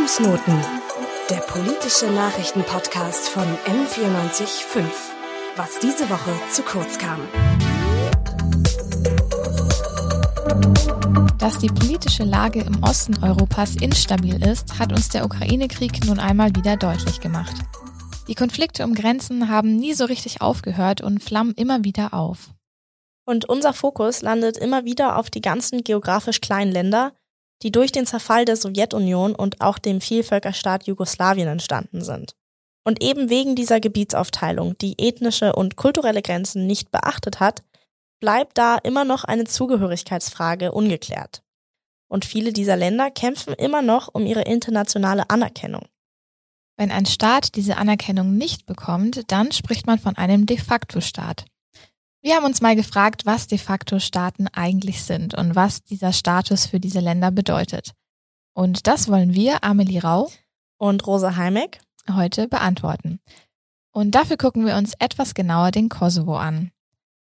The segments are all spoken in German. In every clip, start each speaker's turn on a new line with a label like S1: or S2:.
S1: Fußnoten, der politische Nachrichtenpodcast von M945. Was diese Woche zu kurz kam.
S2: Dass die politische Lage im Osten Europas instabil ist, hat uns der Ukraine-Krieg nun einmal wieder deutlich gemacht. Die Konflikte um Grenzen haben nie so richtig aufgehört und flammen immer wieder auf.
S3: Und unser Fokus landet immer wieder auf die ganzen geografisch kleinen Länder, die durch den Zerfall der Sowjetunion und auch dem Vielvölkerstaat Jugoslawien entstanden sind. Und eben wegen dieser Gebietsaufteilung, die ethnische und kulturelle Grenzen nicht beachtet hat, bleibt da immer noch eine Zugehörigkeitsfrage ungeklärt. Und viele dieser Länder kämpfen immer noch um ihre internationale Anerkennung.
S2: Wenn ein Staat diese Anerkennung nicht bekommt, dann spricht man von einem de facto Staat. Wir haben uns mal gefragt, was de facto Staaten eigentlich sind und was dieser Status für diese Länder bedeutet. Und das wollen wir, Amelie Rau
S3: und Rosa Heimek,
S2: heute beantworten. Und dafür gucken wir uns etwas genauer den Kosovo an.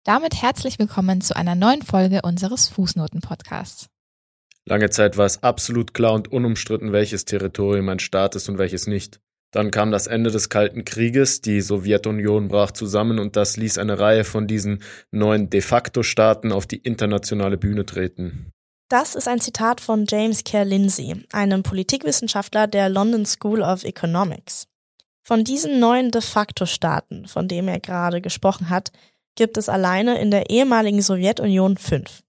S2: Damit herzlich willkommen zu einer neuen Folge unseres Fußnoten-Podcasts.
S4: Lange Zeit war es absolut klar und unumstritten, welches Territorium ein Staat ist und welches nicht. Dann kam das Ende des Kalten Krieges, die Sowjetunion brach zusammen und das ließ eine Reihe von diesen neuen de facto Staaten auf die internationale Bühne treten.
S3: Das ist ein Zitat von James Kerr Lindsay, einem Politikwissenschaftler der London School of Economics. Von diesen neuen de facto Staaten, von denen er gerade gesprochen hat, gibt es alleine in der ehemaligen Sowjetunion fünf.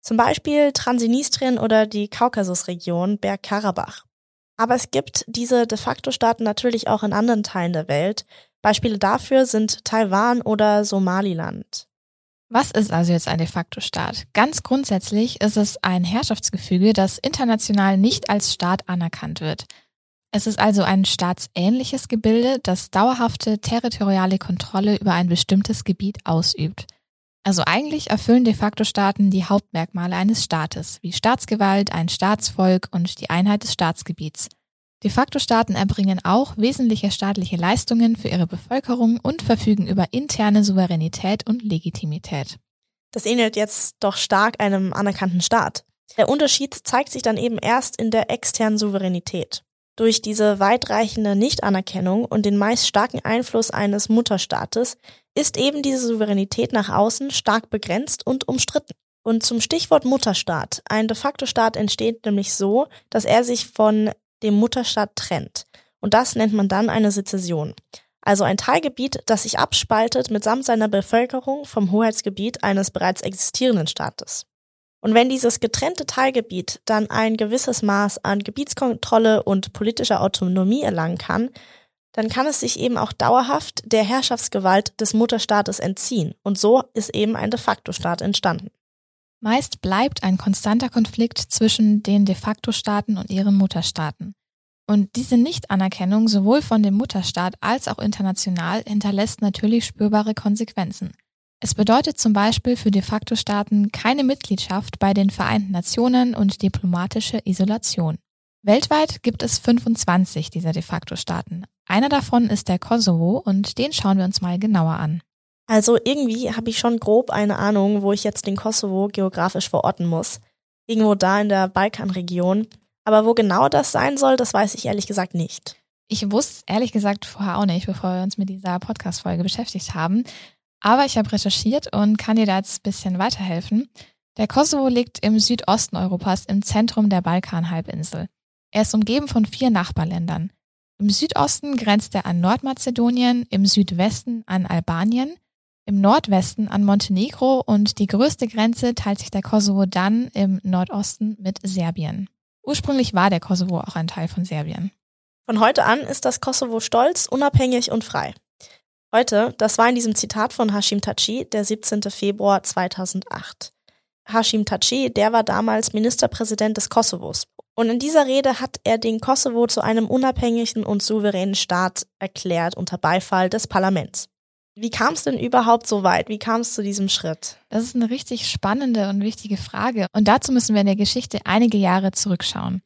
S3: Zum Beispiel Transnistrien oder die Kaukasusregion Bergkarabach. Aber es gibt diese de facto Staaten natürlich auch in anderen Teilen der Welt. Beispiele dafür sind Taiwan oder Somaliland.
S2: Was ist also jetzt ein de facto Staat? Ganz grundsätzlich ist es ein Herrschaftsgefüge, das international nicht als Staat anerkannt wird. Es ist also ein staatsähnliches Gebilde, das dauerhafte territoriale Kontrolle über ein bestimmtes Gebiet ausübt. Also eigentlich erfüllen de facto Staaten die Hauptmerkmale eines Staates, wie Staatsgewalt, ein Staatsvolk und die Einheit des Staatsgebiets. De facto Staaten erbringen auch wesentliche staatliche Leistungen für ihre Bevölkerung und verfügen über interne Souveränität und Legitimität.
S3: Das ähnelt jetzt doch stark einem anerkannten Staat. Der Unterschied zeigt sich dann eben erst in der externen Souveränität. Durch diese weitreichende Nichtanerkennung und den meist starken Einfluss eines Mutterstaates ist eben diese Souveränität nach außen stark begrenzt und umstritten. Und zum Stichwort Mutterstaat. Ein de facto Staat entsteht nämlich so, dass er sich von dem Mutterstaat trennt. Und das nennt man dann eine Sezession. Also ein Teilgebiet, das sich abspaltet mitsamt seiner Bevölkerung vom Hoheitsgebiet eines bereits existierenden Staates. Und wenn dieses getrennte Teilgebiet dann ein gewisses Maß an Gebietskontrolle und politischer Autonomie erlangen kann, dann kann es sich eben auch dauerhaft der Herrschaftsgewalt des Mutterstaates entziehen. Und so ist eben ein de facto Staat entstanden.
S2: Meist bleibt ein konstanter Konflikt zwischen den de facto Staaten und ihren Mutterstaaten. Und diese Nichtanerkennung sowohl von dem Mutterstaat als auch international hinterlässt natürlich spürbare Konsequenzen. Es bedeutet zum Beispiel für de facto Staaten keine Mitgliedschaft bei den Vereinten Nationen und diplomatische Isolation. Weltweit gibt es 25 dieser de facto Staaten. Einer davon ist der Kosovo und den schauen wir uns mal genauer an.
S3: Also irgendwie habe ich schon grob eine Ahnung, wo ich jetzt den Kosovo geografisch verorten muss. Irgendwo da in der Balkanregion. Aber wo genau das sein soll, das weiß ich ehrlich gesagt nicht.
S2: Ich wusste ehrlich gesagt vorher auch nicht, bevor wir uns mit dieser Podcast-Folge beschäftigt haben. Aber ich habe recherchiert und kann dir da jetzt ein bisschen weiterhelfen. Der Kosovo liegt im Südosten Europas im Zentrum der Balkanhalbinsel. Er ist umgeben von vier Nachbarländern. Im Südosten grenzt er an Nordmazedonien, im Südwesten an Albanien, im Nordwesten an Montenegro und die größte Grenze teilt sich der Kosovo dann im Nordosten mit Serbien. Ursprünglich war der Kosovo auch ein Teil von Serbien.
S3: Von heute an ist das Kosovo stolz, unabhängig und frei. Heute, das war in diesem Zitat von Hashim Taci, der 17. Februar 2008. Hashim Taci, der war damals Ministerpräsident des Kosovos. Und in dieser Rede hat er den Kosovo zu einem unabhängigen und souveränen Staat erklärt unter Beifall des Parlaments. Wie kam es denn überhaupt so weit? Wie kam es zu diesem Schritt?
S2: Das ist eine richtig spannende und wichtige Frage. Und dazu müssen wir in der Geschichte einige Jahre zurückschauen.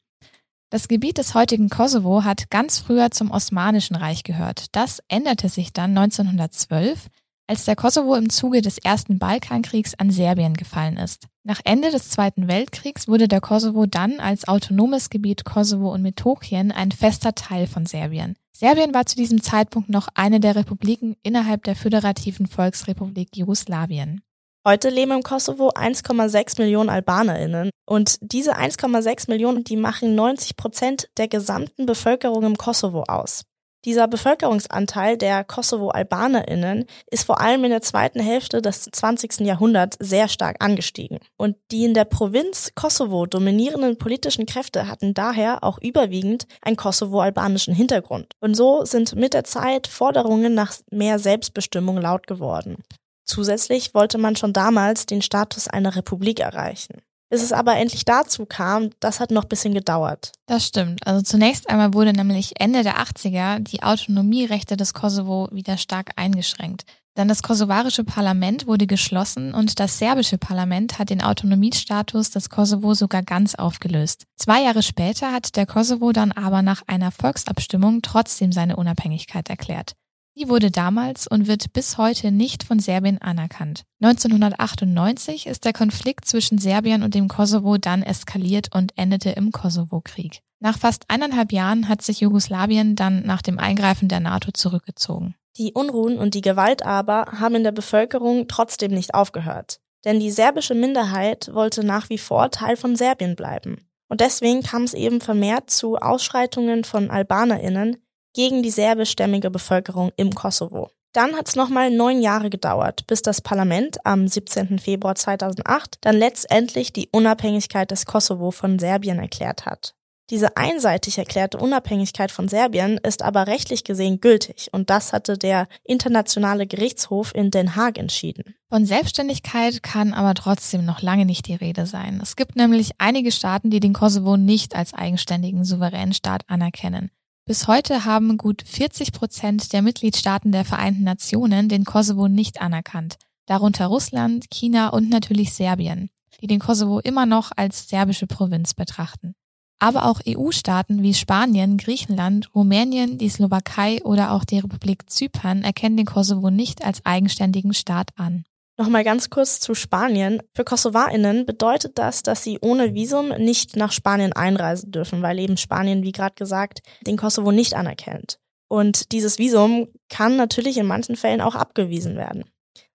S2: Das Gebiet des heutigen Kosovo hat ganz früher zum Osmanischen Reich gehört. Das änderte sich dann 1912, als der Kosovo im Zuge des Ersten Balkankriegs an Serbien gefallen ist. Nach Ende des Zweiten Weltkriegs wurde der Kosovo dann als autonomes Gebiet Kosovo und Metochien ein fester Teil von Serbien. Serbien war zu diesem Zeitpunkt noch eine der Republiken innerhalb der föderativen Volksrepublik Jugoslawien.
S3: Heute leben im Kosovo 1,6 Millionen AlbanerInnen und diese 1,6 Millionen, die machen 90 Prozent der gesamten Bevölkerung im Kosovo aus. Dieser Bevölkerungsanteil der Kosovo-AlbanerInnen ist vor allem in der zweiten Hälfte des 20. Jahrhunderts sehr stark angestiegen. Und die in der Provinz Kosovo dominierenden politischen Kräfte hatten daher auch überwiegend einen kosovo-albanischen Hintergrund. Und so sind mit der Zeit Forderungen nach mehr Selbstbestimmung laut geworden. Zusätzlich wollte man schon damals den Status einer Republik erreichen. Bis es aber endlich dazu kam, das hat noch ein bisschen gedauert.
S2: Das stimmt. Also zunächst einmal wurde nämlich Ende der 80er die Autonomierechte des Kosovo wieder stark eingeschränkt. Dann das kosovarische Parlament wurde geschlossen und das serbische Parlament hat den Autonomiestatus des Kosovo sogar ganz aufgelöst. Zwei Jahre später hat der Kosovo dann aber nach einer Volksabstimmung trotzdem seine Unabhängigkeit erklärt. Die wurde damals und wird bis heute nicht von Serbien anerkannt. 1998 ist der Konflikt zwischen Serbien und dem Kosovo dann eskaliert und endete im Kosovo-Krieg. Nach fast eineinhalb Jahren hat sich Jugoslawien dann nach dem Eingreifen der NATO zurückgezogen.
S3: Die Unruhen und die Gewalt aber haben in der Bevölkerung trotzdem nicht aufgehört. Denn die serbische Minderheit wollte nach wie vor Teil von Serbien bleiben. Und deswegen kam es eben vermehrt zu Ausschreitungen von AlbanerInnen, gegen die serbischstämmige Bevölkerung im Kosovo. Dann hat es nochmal neun Jahre gedauert, bis das Parlament am 17. Februar 2008 dann letztendlich die Unabhängigkeit des Kosovo von Serbien erklärt hat. Diese einseitig erklärte Unabhängigkeit von Serbien ist aber rechtlich gesehen gültig und das hatte der Internationale Gerichtshof in Den Haag entschieden.
S2: Von Selbstständigkeit kann aber trotzdem noch lange nicht die Rede sein. Es gibt nämlich einige Staaten, die den Kosovo nicht als eigenständigen souveränen Staat anerkennen. Bis heute haben gut 40 Prozent der Mitgliedstaaten der Vereinten Nationen den Kosovo nicht anerkannt, darunter Russland, China und natürlich Serbien, die den Kosovo immer noch als serbische Provinz betrachten. Aber auch EU-Staaten wie Spanien, Griechenland, Rumänien, die Slowakei oder auch die Republik Zypern erkennen den Kosovo nicht als eigenständigen Staat an.
S3: Nochmal ganz kurz zu Spanien. Für KosovarInnen bedeutet das, dass sie ohne Visum nicht nach Spanien einreisen dürfen, weil eben Spanien, wie gerade gesagt, den Kosovo nicht anerkennt. Und dieses Visum kann natürlich in manchen Fällen auch abgewiesen werden.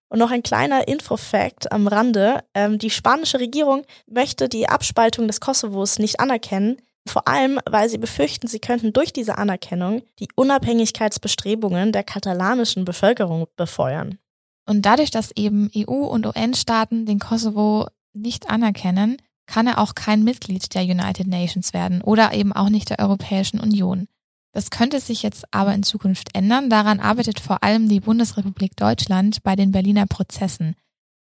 S3: Und noch ein kleiner Info-Fact am Rande. Ähm, die spanische Regierung möchte die Abspaltung des Kosovos nicht anerkennen, vor allem, weil sie befürchten, sie könnten durch diese Anerkennung die Unabhängigkeitsbestrebungen der katalanischen Bevölkerung befeuern.
S2: Und dadurch, dass eben EU- und UN-Staaten den Kosovo nicht anerkennen, kann er auch kein Mitglied der United Nations werden oder eben auch nicht der Europäischen Union. Das könnte sich jetzt aber in Zukunft ändern. Daran arbeitet vor allem die Bundesrepublik Deutschland bei den Berliner Prozessen.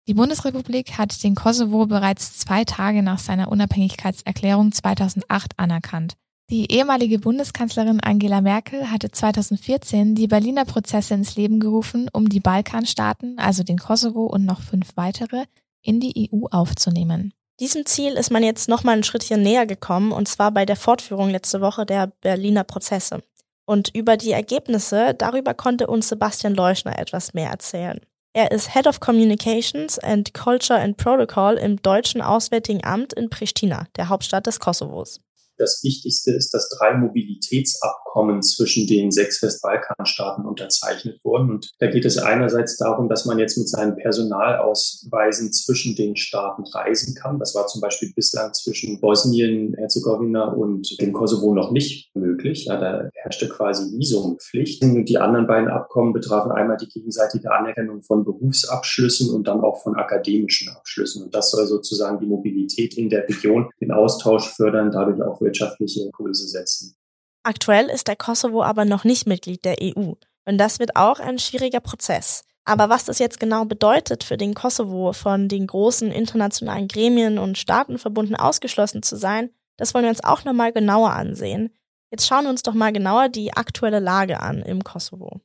S2: Die Bundesrepublik hat den Kosovo bereits zwei Tage nach seiner Unabhängigkeitserklärung 2008 anerkannt. Die ehemalige Bundeskanzlerin Angela Merkel hatte 2014 die Berliner Prozesse ins Leben gerufen, um die Balkanstaaten, also den Kosovo und noch fünf weitere, in die EU aufzunehmen.
S3: Diesem Ziel ist man jetzt nochmal ein Schrittchen näher gekommen, und zwar bei der Fortführung letzte Woche der Berliner Prozesse. Und über die Ergebnisse, darüber konnte uns Sebastian Leuschner etwas mehr erzählen. Er ist Head of Communications and Culture and Protocol im Deutschen Auswärtigen Amt in Pristina, der Hauptstadt des Kosovos.
S5: Das Wichtigste ist, dass drei Mobilitätsabkommen zwischen den sechs Westbalkanstaaten unterzeichnet wurden. Und da geht es einerseits darum, dass man jetzt mit seinen Personalausweisen zwischen den Staaten reisen kann. Das war zum Beispiel bislang zwischen Bosnien, Herzegowina und dem Kosovo noch nicht möglich. Ja, da herrschte quasi Visumpflicht. Und die anderen beiden Abkommen betrafen einmal die gegenseitige Anerkennung von Berufsabschlüssen und dann auch von akademischen Abschlüssen. Und das soll sozusagen die Mobilität in der Region, den Austausch fördern, dadurch auch wirtschaftliche Impulse setzen.
S3: Aktuell ist der Kosovo aber noch nicht Mitglied der EU. Und das wird auch ein schwieriger Prozess. Aber was das jetzt genau bedeutet für den Kosovo, von den großen internationalen Gremien und Staatenverbunden ausgeschlossen zu sein, das wollen wir uns auch nochmal genauer ansehen. Jetzt schauen wir uns doch mal genauer die aktuelle Lage an im Kosovo.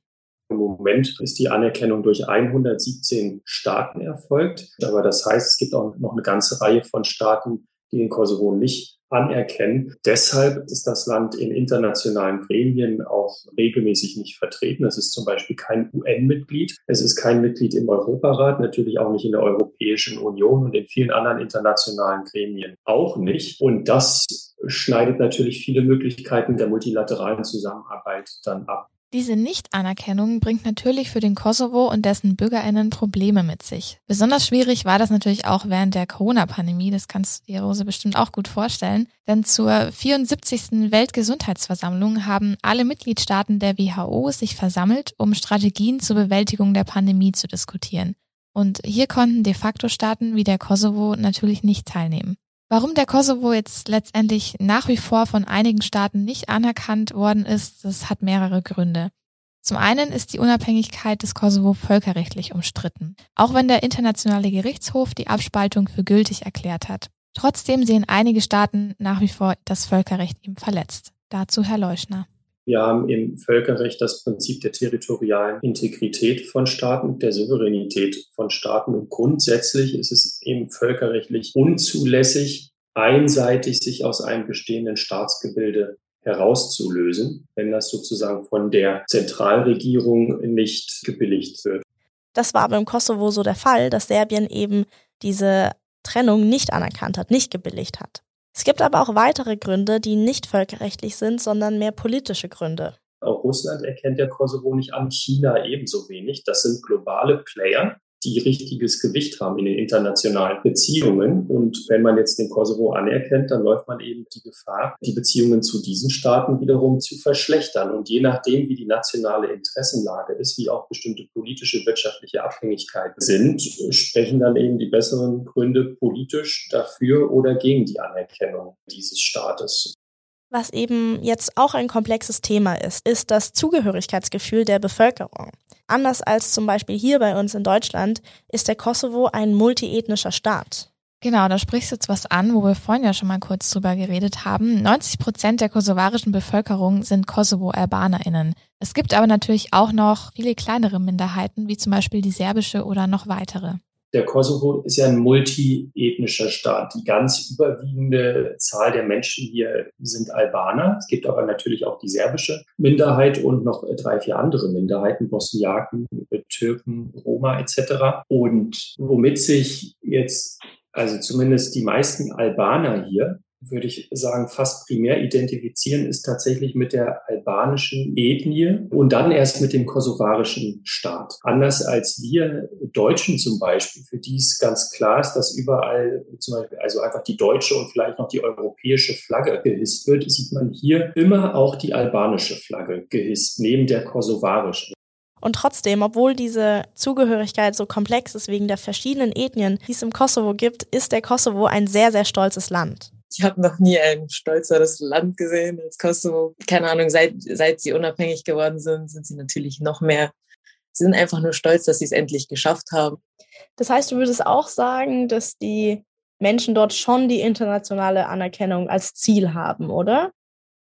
S5: Im Moment ist die Anerkennung durch 117 Staaten erfolgt. Aber das heißt, es gibt auch noch eine ganze Reihe von Staaten, die den Kosovo nicht anerkennen. Deshalb ist das Land in internationalen Gremien auch regelmäßig nicht vertreten. Es ist zum Beispiel kein UN-Mitglied. Es ist kein Mitglied im Europarat, natürlich auch nicht in der Europäischen Union und in vielen anderen internationalen Gremien auch nicht. Und das schneidet natürlich viele Möglichkeiten der multilateralen Zusammenarbeit dann ab.
S2: Diese Nichtanerkennung bringt natürlich für den Kosovo und dessen Bürgerinnen Probleme mit sich. Besonders schwierig war das natürlich auch während der Corona-Pandemie, das kannst du dir Rose bestimmt auch gut vorstellen, denn zur 74. Weltgesundheitsversammlung haben alle Mitgliedstaaten der WHO sich versammelt, um Strategien zur Bewältigung der Pandemie zu diskutieren. Und hier konnten de facto Staaten wie der Kosovo natürlich nicht teilnehmen. Warum der Kosovo jetzt letztendlich nach wie vor von einigen Staaten nicht anerkannt worden ist, das hat mehrere Gründe. Zum einen ist die Unabhängigkeit des Kosovo völkerrechtlich umstritten, auch wenn der Internationale Gerichtshof die Abspaltung für gültig erklärt hat. Trotzdem sehen einige Staaten nach wie vor das Völkerrecht ihm verletzt. Dazu Herr Leuschner.
S5: Wir haben im Völkerrecht das Prinzip der territorialen Integrität von Staaten, der Souveränität von Staaten. Und grundsätzlich ist es eben völkerrechtlich unzulässig, einseitig sich aus einem bestehenden Staatsgebilde herauszulösen, wenn das sozusagen von der Zentralregierung nicht gebilligt wird.
S3: Das war aber im Kosovo so der Fall, dass Serbien eben diese Trennung nicht anerkannt hat, nicht gebilligt hat. Es gibt aber auch weitere Gründe, die nicht völkerrechtlich sind, sondern mehr politische Gründe.
S5: Auch Russland erkennt der Kosovo nicht an, China ebenso wenig. Das sind globale Player, die richtiges Gewicht haben in den internationalen Beziehungen. Und wenn man jetzt den Kosovo anerkennt, dann läuft man eben die Gefahr, die Beziehungen zu diesen Staaten wiederum zu verschlechtern. Und je nachdem, wie die nationale Interessenlage ist, wie auch bestimmte politische, wirtschaftliche Abhängigkeiten sind, sprechen dann eben die besseren Gründe politisch dafür oder gegen die Anerkennung dieses Staates.
S3: Was eben jetzt auch ein komplexes Thema ist, ist das Zugehörigkeitsgefühl der Bevölkerung. Anders als zum Beispiel hier bei uns in Deutschland ist der Kosovo ein multiethnischer Staat.
S2: Genau, da sprichst du jetzt was an, wo wir vorhin ja schon mal kurz drüber geredet haben. 90 Prozent der kosovarischen Bevölkerung sind Kosovo-AlbanerInnen. Es gibt aber natürlich auch noch viele kleinere Minderheiten, wie zum Beispiel die serbische oder noch weitere
S5: der Kosovo ist ja ein multiethnischer Staat. Die ganz überwiegende Zahl der Menschen hier sind Albaner. Es gibt aber natürlich auch die serbische Minderheit und noch drei, vier andere Minderheiten, Bosniaken, Türken, Roma etc. Und womit sich jetzt also zumindest die meisten Albaner hier würde ich sagen, fast primär identifizieren, ist tatsächlich mit der albanischen Ethnie und dann erst mit dem kosovarischen Staat. Anders als wir Deutschen zum Beispiel, für die es ganz klar ist, dass überall zum Beispiel also einfach die deutsche und vielleicht noch die europäische Flagge gehisst wird, sieht man hier immer auch die albanische Flagge gehisst, neben der kosovarischen.
S3: Und trotzdem, obwohl diese Zugehörigkeit so komplex ist wegen der verschiedenen Ethnien, die es im Kosovo gibt, ist der Kosovo ein sehr, sehr stolzes Land.
S6: Ich habe noch nie ein stolzeres Land gesehen als Kosovo. Keine Ahnung, seit, seit sie unabhängig geworden sind, sind sie natürlich noch mehr. Sie sind einfach nur stolz, dass sie es endlich geschafft haben.
S3: Das heißt, du würdest auch sagen, dass die Menschen dort schon die internationale Anerkennung als Ziel haben, oder?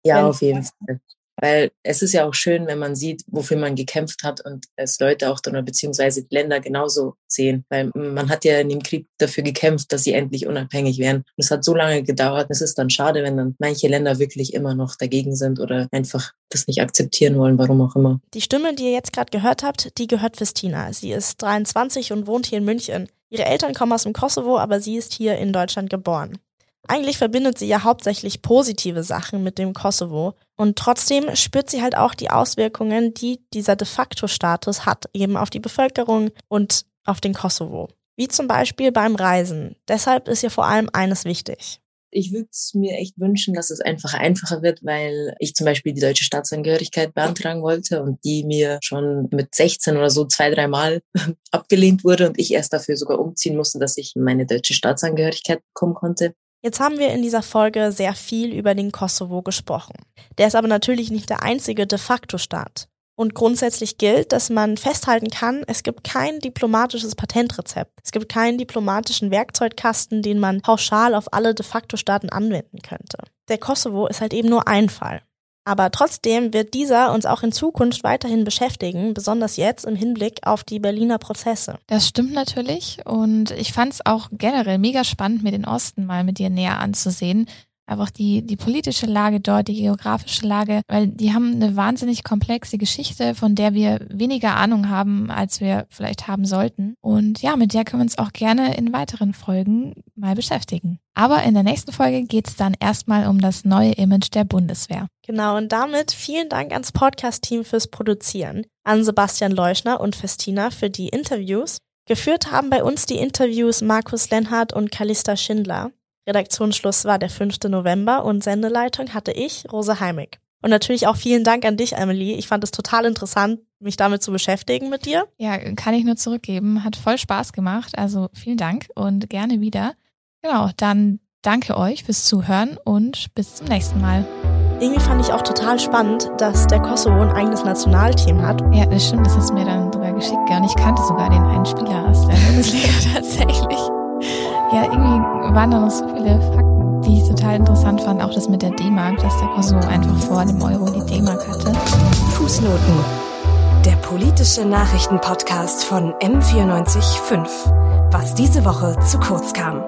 S6: Ja, Wenn auf jeden Fall. Weil es ist ja auch schön, wenn man sieht, wofür man gekämpft hat und es Leute auch dann, beziehungsweise Länder genauso sehen. Weil man hat ja in dem Krieg dafür gekämpft, dass sie endlich unabhängig werden. Und es hat so lange gedauert. Es ist dann schade, wenn dann manche Länder wirklich immer noch dagegen sind oder einfach das nicht akzeptieren wollen, warum auch immer.
S3: Die Stimme, die ihr jetzt gerade gehört habt, die gehört Christina. Sie ist 23 und wohnt hier in München. Ihre Eltern kommen aus dem Kosovo, aber sie ist hier in Deutschland geboren. Eigentlich verbindet sie ja hauptsächlich positive Sachen mit dem Kosovo und trotzdem spürt sie halt auch die Auswirkungen, die dieser de facto Status hat, eben auf die Bevölkerung und auf den Kosovo. Wie zum Beispiel beim Reisen. Deshalb ist ihr vor allem eines wichtig.
S6: Ich würde es mir echt wünschen, dass es einfach einfacher wird, weil ich zum Beispiel die deutsche Staatsangehörigkeit beantragen wollte und die mir schon mit 16 oder so zwei, dreimal abgelehnt wurde und ich erst dafür sogar umziehen musste, dass ich meine deutsche Staatsangehörigkeit bekommen konnte.
S3: Jetzt haben wir in dieser Folge sehr viel über den Kosovo gesprochen. Der ist aber natürlich nicht der einzige de facto Staat. Und grundsätzlich gilt, dass man festhalten kann, es gibt kein diplomatisches Patentrezept. Es gibt keinen diplomatischen Werkzeugkasten, den man pauschal auf alle de facto Staaten anwenden könnte. Der Kosovo ist halt eben nur ein Fall. Aber trotzdem wird dieser uns auch in Zukunft weiterhin beschäftigen, besonders jetzt im Hinblick auf die Berliner Prozesse.
S2: Das stimmt natürlich und ich fand es auch generell mega spannend, mir den Osten mal mit dir näher anzusehen. Einfach die, die politische Lage dort, die geografische Lage, weil die haben eine wahnsinnig komplexe Geschichte, von der wir weniger Ahnung haben, als wir vielleicht haben sollten. Und ja, mit der können wir uns auch gerne in weiteren Folgen mal beschäftigen. Aber in der nächsten Folge geht es dann erstmal um das neue Image der Bundeswehr.
S3: Genau, und damit vielen Dank ans Podcast-Team fürs Produzieren, an Sebastian Leuschner und Festina für die Interviews. Geführt haben bei uns die Interviews Markus Lenhardt und Kalista Schindler. Redaktionsschluss war der 5. November und Sendeleitung hatte ich, Rose Heimig. Und natürlich auch vielen Dank an dich, Emily. Ich fand es total interessant, mich damit zu beschäftigen mit dir.
S2: Ja, kann ich nur zurückgeben. Hat voll Spaß gemacht. Also vielen Dank und gerne wieder. Genau, dann danke euch fürs Zuhören und bis zum nächsten Mal.
S3: Irgendwie fand ich auch total spannend, dass der Kosovo ein eigenes Nationalteam hat.
S2: Ja, das stimmt. Das hast du mir dann sogar geschickt. Und ich kannte sogar den einen Spieler aus der Bundesliga tatsächlich. Ja, irgendwie waren da noch so viele Fakten, die ich total interessant fand. Auch das mit der D-Mark, dass der Kosovo einfach vor dem Euro die D-Mark hatte.
S1: Fußnoten. Der politische Nachrichtenpodcast von M945. Was diese Woche zu kurz kam.